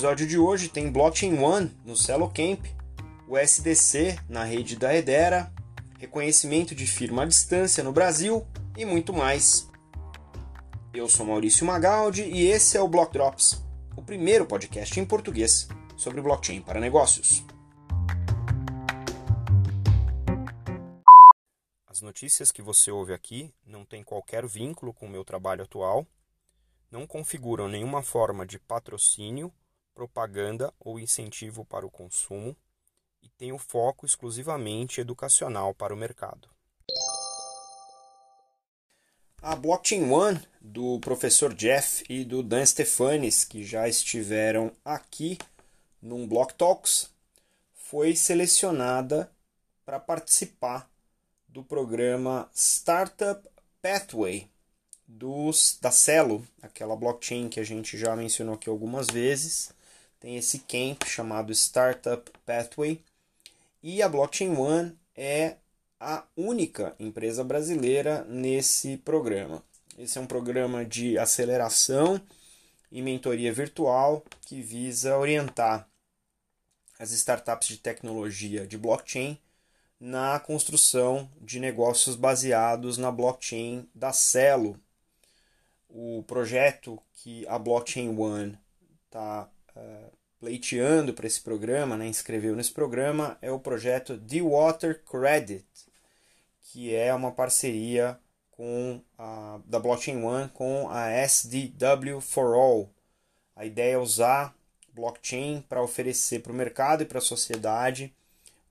episódio de hoje tem Blockchain One no Celocamp, o SDC na rede da Edera, reconhecimento de firma à distância no Brasil e muito mais. Eu sou Maurício Magaldi e esse é o Block Drops, o primeiro podcast em português sobre blockchain para negócios. As notícias que você ouve aqui não têm qualquer vínculo com o meu trabalho atual, não configuram nenhuma forma de patrocínio, propaganda ou incentivo para o consumo e têm o foco exclusivamente educacional para o mercado. A Blockchain One, do professor Jeff e do Dan Stefanes, que já estiveram aqui num Block Talks, foi selecionada para participar do programa Startup Pathway dos, da Celo, aquela blockchain que a gente já mencionou aqui algumas vezes. Tem esse camp chamado Startup Pathway. E a Blockchain One é a única empresa brasileira nesse programa. Esse é um programa de aceleração e mentoria virtual que visa orientar as startups de tecnologia de blockchain na construção de negócios baseados na blockchain da Celo. O projeto que a Blockchain One está eh, pleiteando para esse programa, né, inscreveu nesse programa, é o projeto The Water Credit, que é uma parceria com a, da Blockchain One com a SDW for All. A ideia é usar blockchain para oferecer para o mercado e para a sociedade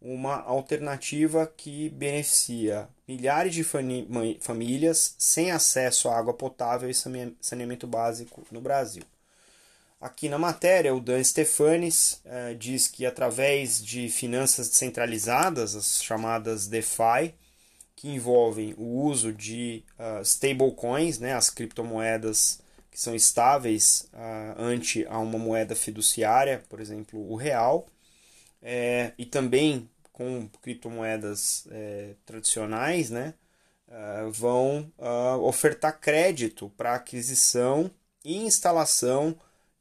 uma alternativa que beneficia milhares de famílias sem acesso à água potável e saneamento básico no Brasil. Aqui na matéria, o Dan Stefanes eh, diz que através de finanças descentralizadas, as chamadas DeFi, que envolvem o uso de uh, stablecoins, né, as criptomoedas que são estáveis uh, ante a uma moeda fiduciária, por exemplo, o real, é, e também com criptomoedas é, tradicionais, né, uh, vão ofertar crédito para aquisição e instalação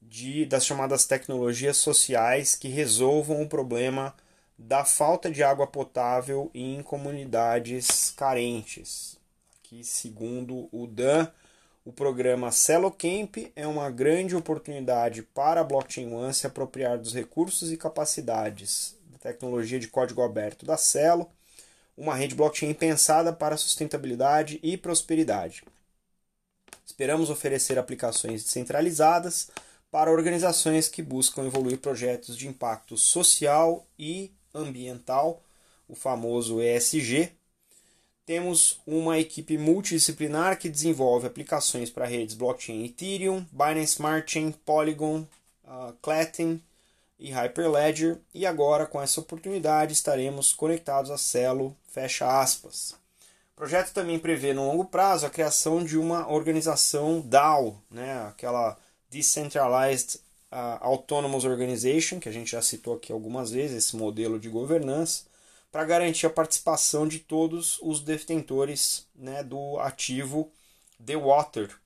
de, das chamadas tecnologias sociais que resolvam o problema da falta de água potável em comunidades carentes. Aqui, segundo o Dan, o programa Celocamp é uma grande oportunidade para a Blockchain One se apropriar dos recursos e capacidades da tecnologia de código aberto da Celo, uma rede blockchain pensada para sustentabilidade e prosperidade. Esperamos oferecer aplicações descentralizadas para organizações que buscam evoluir projetos de impacto social e ambiental, o famoso ESG, temos uma equipe multidisciplinar que desenvolve aplicações para redes blockchain Ethereum, Binance Smart Chain, Polygon, uh, e Hyperledger. E agora, com essa oportunidade, estaremos conectados a Celo, fecha aspas. O projeto também prevê no longo prazo a criação de uma organização DAO, né, aquela Decentralized uh, Autonomous Organization, que a gente já citou aqui algumas vezes, esse modelo de governança, para garantir a participação de todos os detentores né, do ativo The Water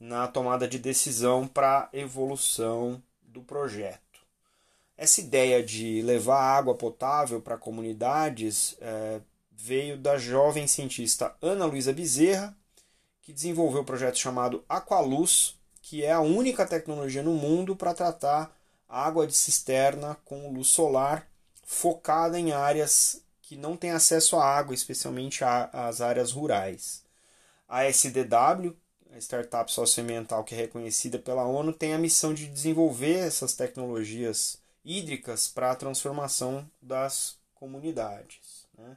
na tomada de decisão para a evolução do projeto. Essa ideia de levar água potável para comunidades é, veio da jovem cientista Ana Luísa Bezerra, que desenvolveu o um projeto chamado Aqualuz, que é a única tecnologia no mundo para tratar água de cisterna com luz solar focada em áreas que não têm acesso à água, especialmente as áreas rurais. A SDW, a startup socioambiental que é reconhecida pela ONU, tem a missão de desenvolver essas tecnologias hídricas para a transformação das comunidades. Né?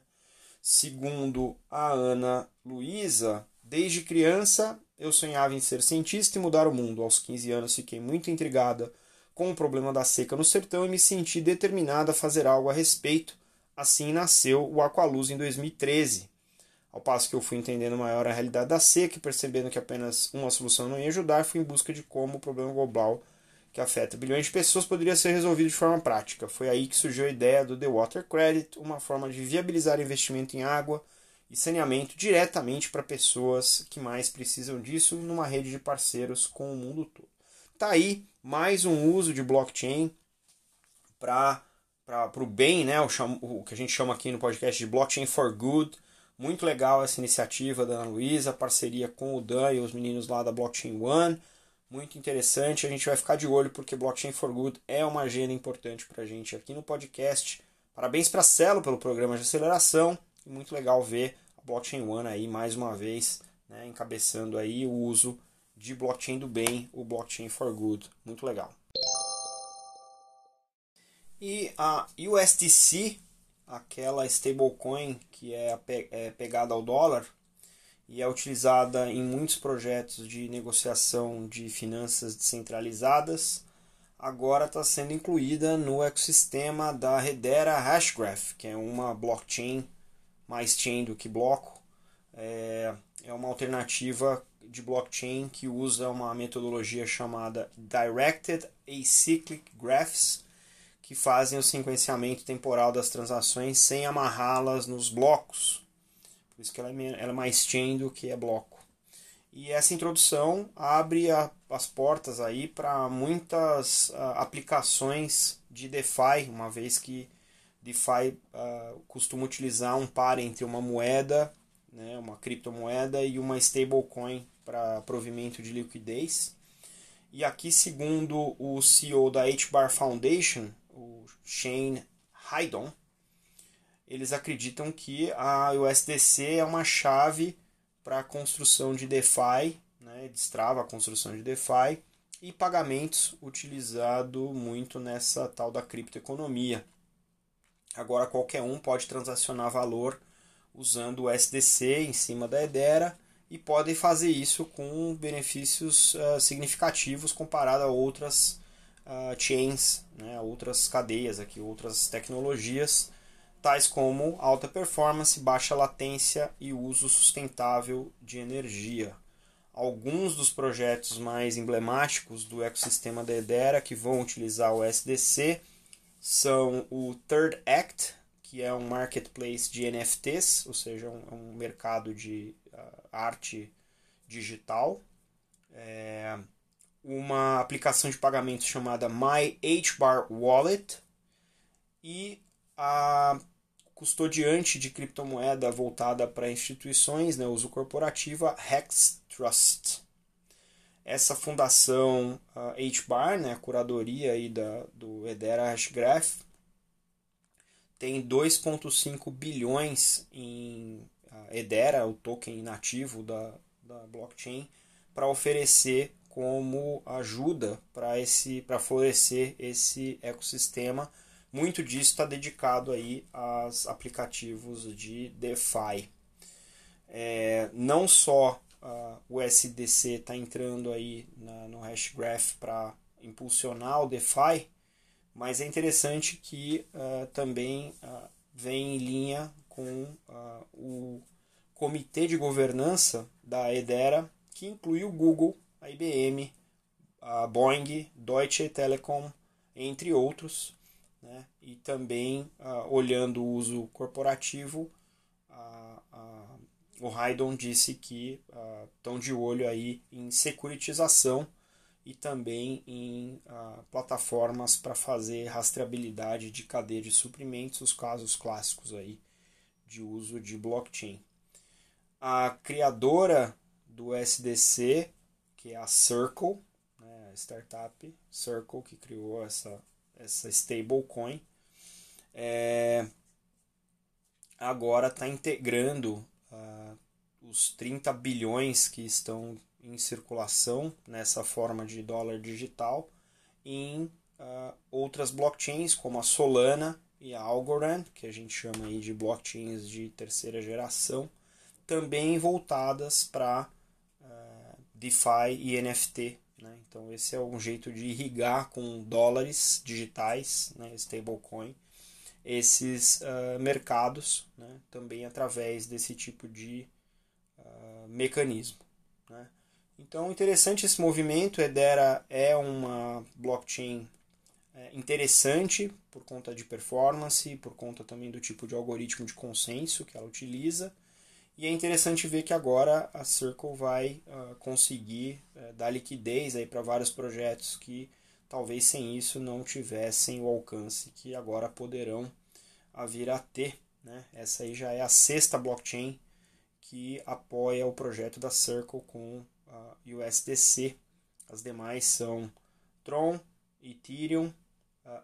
Segundo a Ana Luísa, desde criança eu sonhava em ser cientista e mudar o mundo. Aos 15 anos fiquei muito intrigada com o problema da seca no sertão e me senti determinada a fazer algo a respeito. Assim nasceu o Aqualuz em 2013. Ao passo que eu fui entendendo maior a realidade da seca e percebendo que apenas uma solução não ia ajudar, fui em busca de como o problema global que afeta bilhões de pessoas poderia ser resolvido de forma prática. Foi aí que surgiu a ideia do The Water Credit, uma forma de viabilizar investimento em água e saneamento diretamente para pessoas que mais precisam disso numa rede de parceiros com o mundo todo. Tá aí mais um uso de blockchain para o bem, né? O, cham, o que a gente chama aqui no podcast de Blockchain for Good. Muito legal essa iniciativa da Ana Luísa, parceria com o Dan e os meninos lá da Blockchain One. Muito interessante, a gente vai ficar de olho porque Blockchain for Good é uma agenda importante para a gente aqui no podcast. Parabéns para Celo pelo programa de aceleração muito legal ver Blockchain One aí mais uma vez, né, encabeçando aí o uso de blockchain do bem, o Blockchain for Good. Muito legal. E a USDC, aquela stablecoin que é, é pegada ao dólar e é utilizada em muitos projetos de negociação de finanças descentralizadas, agora está sendo incluída no ecossistema da Hedera Hashgraph, que é uma blockchain mais chain do que bloco. É, é uma alternativa de blockchain que usa uma metodologia chamada Directed Acyclic Graphs, que fazem o sequenciamento temporal das transações sem amarrá-las nos blocos. Por isso que ela é, é mais chain do que é bloco. E essa introdução abre a, as portas aí para muitas uh, aplicações de DeFi, uma vez que DeFi uh, costuma utilizar um par entre uma moeda, né, uma criptomoeda e uma stablecoin para provimento de liquidez. E aqui, segundo o CEO da HBAR Foundation, o Shane Haydon, eles acreditam que a USDC é uma chave para a construção de DeFi, né, destrava a construção de DeFi e pagamentos utilizado muito nessa tal da criptoeconomia. Agora qualquer um pode transacionar valor usando o USDC em cima da Edera e podem fazer isso com benefícios uh, significativos comparado a outras uh, chains, né, outras cadeias, aqui, outras tecnologias, tais como alta performance, baixa latência e uso sustentável de energia. Alguns dos projetos mais emblemáticos do ecossistema da Edera que vão utilizar o SDC são o Third Act, que é um marketplace de NFTs, ou seja, um, um mercado de uh, arte digital. É, uma aplicação de pagamento chamada My HBAR Wallet e a custodiante de criptomoeda voltada para instituições, né, uso corporativa, Hex Trust. Essa fundação uh, HBAR, né, a curadoria aí da, do Hedera Hashgraph, tem 2,5 bilhões em uh, Hedera, o token nativo da, da blockchain, para oferecer como ajuda para esse para florescer esse ecossistema. Muito disso está dedicado aí aos aplicativos de DeFi. É, não só uh, o SDC está entrando aí na, no Hashgraph para impulsionar o DeFi, mas é interessante que uh, também uh, vem em linha com uh, o comitê de governança da Edera, que inclui o Google, a IBM, a Boeing, Deutsche Telekom, entre outros, né? e também olhando o uso corporativo, o Haydon disse que estão de olho aí em securitização e também em ah, plataformas para fazer rastreabilidade de cadeia de suprimentos, os casos clássicos aí de uso de blockchain. A criadora do SDC, que é a Circle, né, a startup Circle que criou essa, essa stablecoin, é, agora está integrando uh, os 30 bilhões que estão em circulação nessa forma de dólar digital em uh, outras blockchains como a Solana e a Algorand, que a gente chama aí de blockchains de terceira geração, também voltadas para uh, DeFi e NFT. Né? Então esse é um jeito de irrigar com dólares digitais, né? stablecoin, esses uh, mercados, né? também através desse tipo de uh, mecanismo. Né? Então, interessante esse movimento. Edera é uma blockchain é, interessante por conta de performance, por conta também do tipo de algoritmo de consenso que ela utiliza. E é interessante ver que agora a Circle vai uh, conseguir uh, dar liquidez para vários projetos que talvez sem isso não tivessem o alcance que agora poderão vir a ter. Né? Essa aí já é a sexta blockchain que apoia o projeto da Circle com a USDC. As demais são Tron, Ethereum,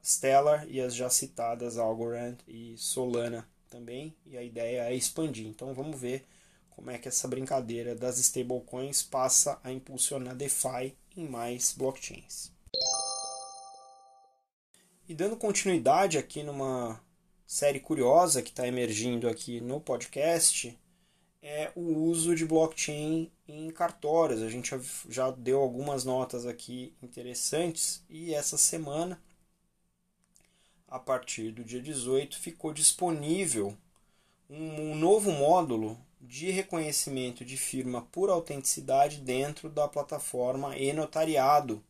Stellar e as já citadas Algorand e Solana também. E a ideia é expandir. Então vamos ver como é que essa brincadeira das stablecoins passa a impulsionar DeFi em mais blockchains. E dando continuidade aqui numa série curiosa que está emergindo aqui no podcast, é o uso de blockchain em cartórios. A gente já deu algumas notas aqui interessantes e essa semana, a partir do dia 18, ficou disponível um, novo módulo de reconhecimento de firma por autenticidade dentro da plataforma e-notariado,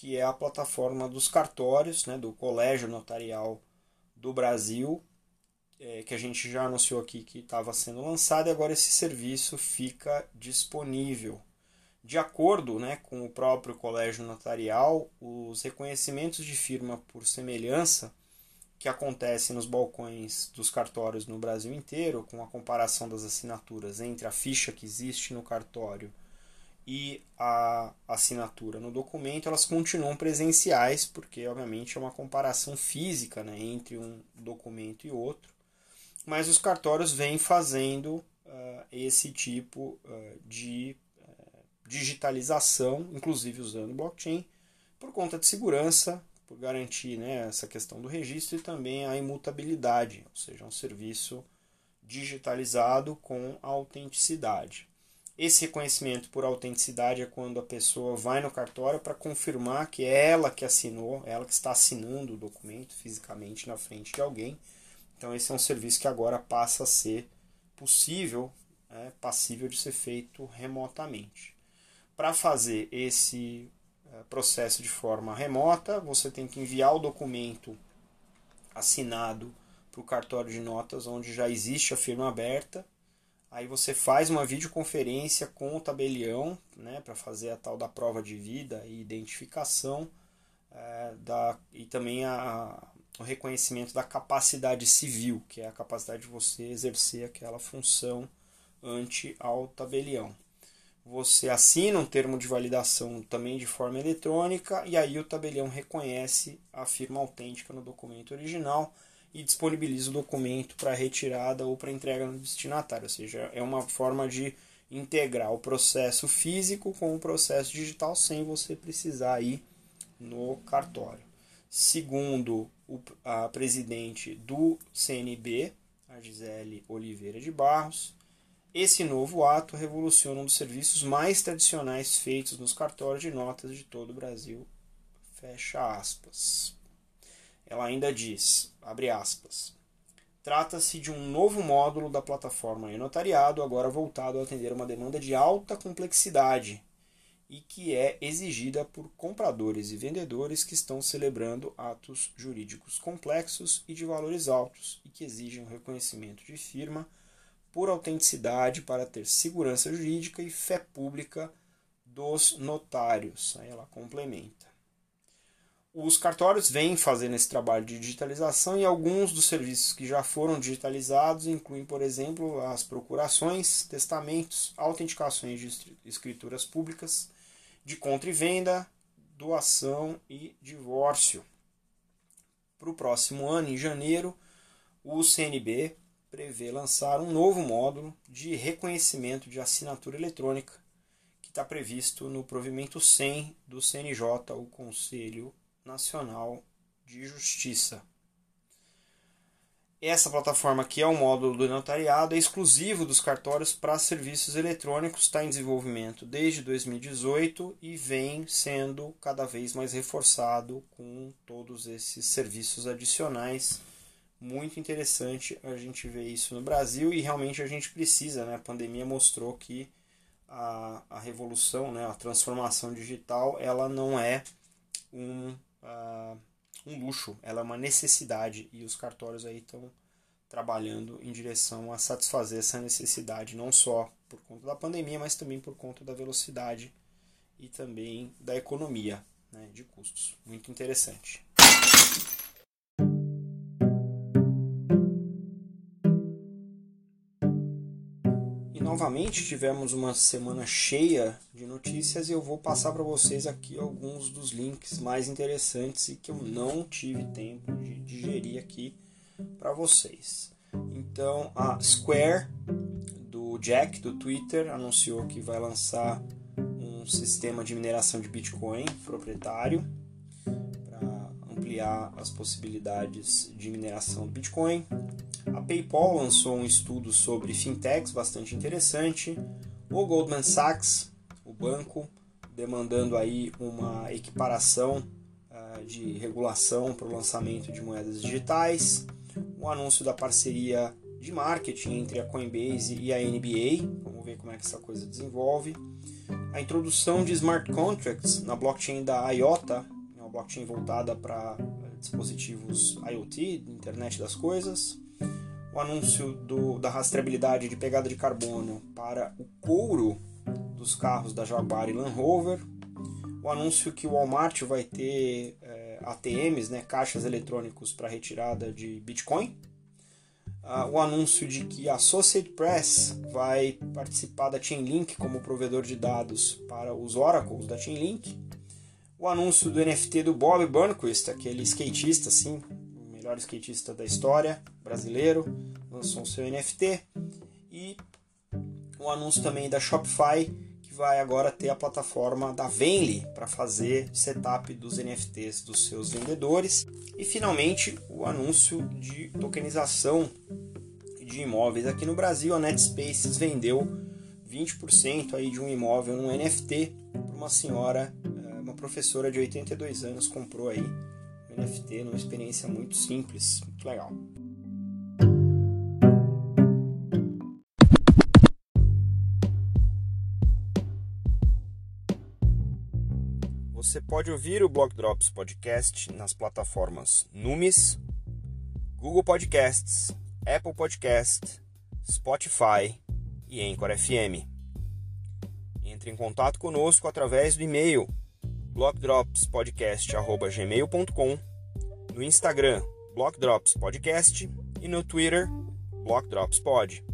que é a plataforma dos cartórios, né, do Colégio Notarial do Brasil, é, que a gente já anunciou aqui que estava sendo lançado e agora esse serviço fica disponível. De acordo né, com o próprio Colégio Notarial, os reconhecimentos de firma por semelhança que acontecem nos balcões dos cartórios no Brasil inteiro, com a comparação das assinaturas entre a ficha que existe no cartório e a assinatura no documento, elas continuam presenciais, porque obviamente é uma comparação física né, entre um documento e outro mas os cartórios vêm fazendo uh, esse tipo uh, de uh, digitalização, inclusive usando blockchain, por conta de segurança, por garantir né, essa questão do registro e também a imutabilidade, ou seja, um serviço digitalizado com autenticidade. Esse reconhecimento por autenticidade é quando a pessoa vai no cartório para confirmar que é ela que assinou, ela que está assinando o documento fisicamente na frente de alguém então esse é um serviço que agora passa a ser possível, é, passível de ser feito remotamente. Para fazer esse é, processo de forma remota, você tem que enviar o documento assinado para o cartório de notas, onde já existe a firma aberta. Aí você faz uma videoconferência com o tabelião, né, para fazer a tal da prova de vida e identificação, é, da, e também a, o reconhecimento da capacidade civil, que é a capacidade de você exercer aquela função ante ao tabelião. Você assina um termo de validação também de forma eletrônica e aí o tabelião reconhece a firma autêntica no documento original e disponibiliza o documento para retirada ou para entrega no destinatário, ou seja, é uma forma de integrar o processo físico com o processo digital sem você precisar ir no cartório. Segundo a presidente do CNB, a Gisele Oliveira de Barros, esse novo ato revoluciona um dos serviços mais tradicionais feitos nos cartórios de notas de todo o Brasil. Fecha aspas. Ela ainda diz, abre aspas, Trata-se de um novo módulo da plataforma e-notariado, agora voltado a atender uma demanda de alta complexidade, e que é exigida por compradores e vendedores que estão celebrando atos jurídicos complexos e de valores altos e que exigem o reconhecimento de firma por autenticidade para ter segurança jurídica e fé pública dos notários. Aí ela complementa. Os cartórios vêm fazendo esse trabalho de digitalização e alguns dos serviços que já foram digitalizados incluem, por exemplo, as procurações, testamentos, autenticações de escrituras públicas, de compra e venda, doação e divórcio. Para o próximo ano, em janeiro, o CNB prevê lançar um novo módulo de reconhecimento de assinatura eletrônica, que está previsto no provimento 100 do CNJ, o Conselho Nacional de Justiça. Essa plataforma aqui é o módulo do notariado, é exclusivo dos cartórios para serviços eletrônicos, está em desenvolvimento desde 2018 e vem sendo cada vez mais reforçado com todos esses serviços adicionais. Muito interessante a gente ver isso no Brasil e realmente a gente precisa, né? A pandemia mostrou que a, a revolução, né? a transformação digital, ela não é um. Uh, um luxo, ela é uma necessidade e os cartórios aí estão trabalhando em direção a satisfazer essa necessidade, não só por conta da pandemia, mas também por conta da velocidade e também da economia. né, de custos. Muito interessante. Novamente tivemos uma semana cheia de notícias e eu vou passar para vocês aqui alguns dos links mais interessantes e que eu não tive tempo de digerir aqui para vocês. Então, a Square do Jack do Twitter anunciou que vai lançar um sistema de mineração de Bitcoin proprietário ampliar as possibilidades de mineração do Bitcoin. A PayPal lançou um estudo sobre fintechs bastante interessante. O Goldman Sachs, o banco, demandando aí uma equiparação uh, de regulação para o lançamento de moedas digitais. O anúncio da parceria de marketing entre a Coinbase e a NBA. Vamos ver como é que essa coisa desenvolve. A introdução de smart contracts na blockchain da IOTA, blockchain voltada para dispositivos IoT, internet das coisas. O anúncio do, da rastreabilidade de pegada de carbono para o couro dos carros da Jaguar e Land Rover. O anúncio que o Walmart vai ter é, eh, ATMs, né, caixas eletrônicos para retirada de Bitcoin uh, o anúncio de que a Associated Press vai participar da Chainlink como provedor de dados para os oracles da Chainlink, o anúncio do NFT do Bob Burnquist, aquele skatista, assim, o melhor skatista da história brasileiro, lançou o seu NFT, e o anúncio também da Shopify, que vai agora ter a plataforma da Venly para fazer setup dos NFTs dos seus vendedores. E finalmente o anúncio de tokenização de imóveis aqui no Brasil. A Netspaces vendeu 20% aí de um imóvel num NFT para uma senhora, professora de 82 anos comprou aí um NFT numa experiência muito simples, muito legal. Você pode ouvir o Blog Drops Podcast nas plataformas Numis, Google Podcasts, Apple Podcast, Spotify e Anchor FM. Entre em contato conosco através do e-mail blockdropspodcast@gmail.com, no Instagram Blockdropspodcast e no Twitter Blockdropspod.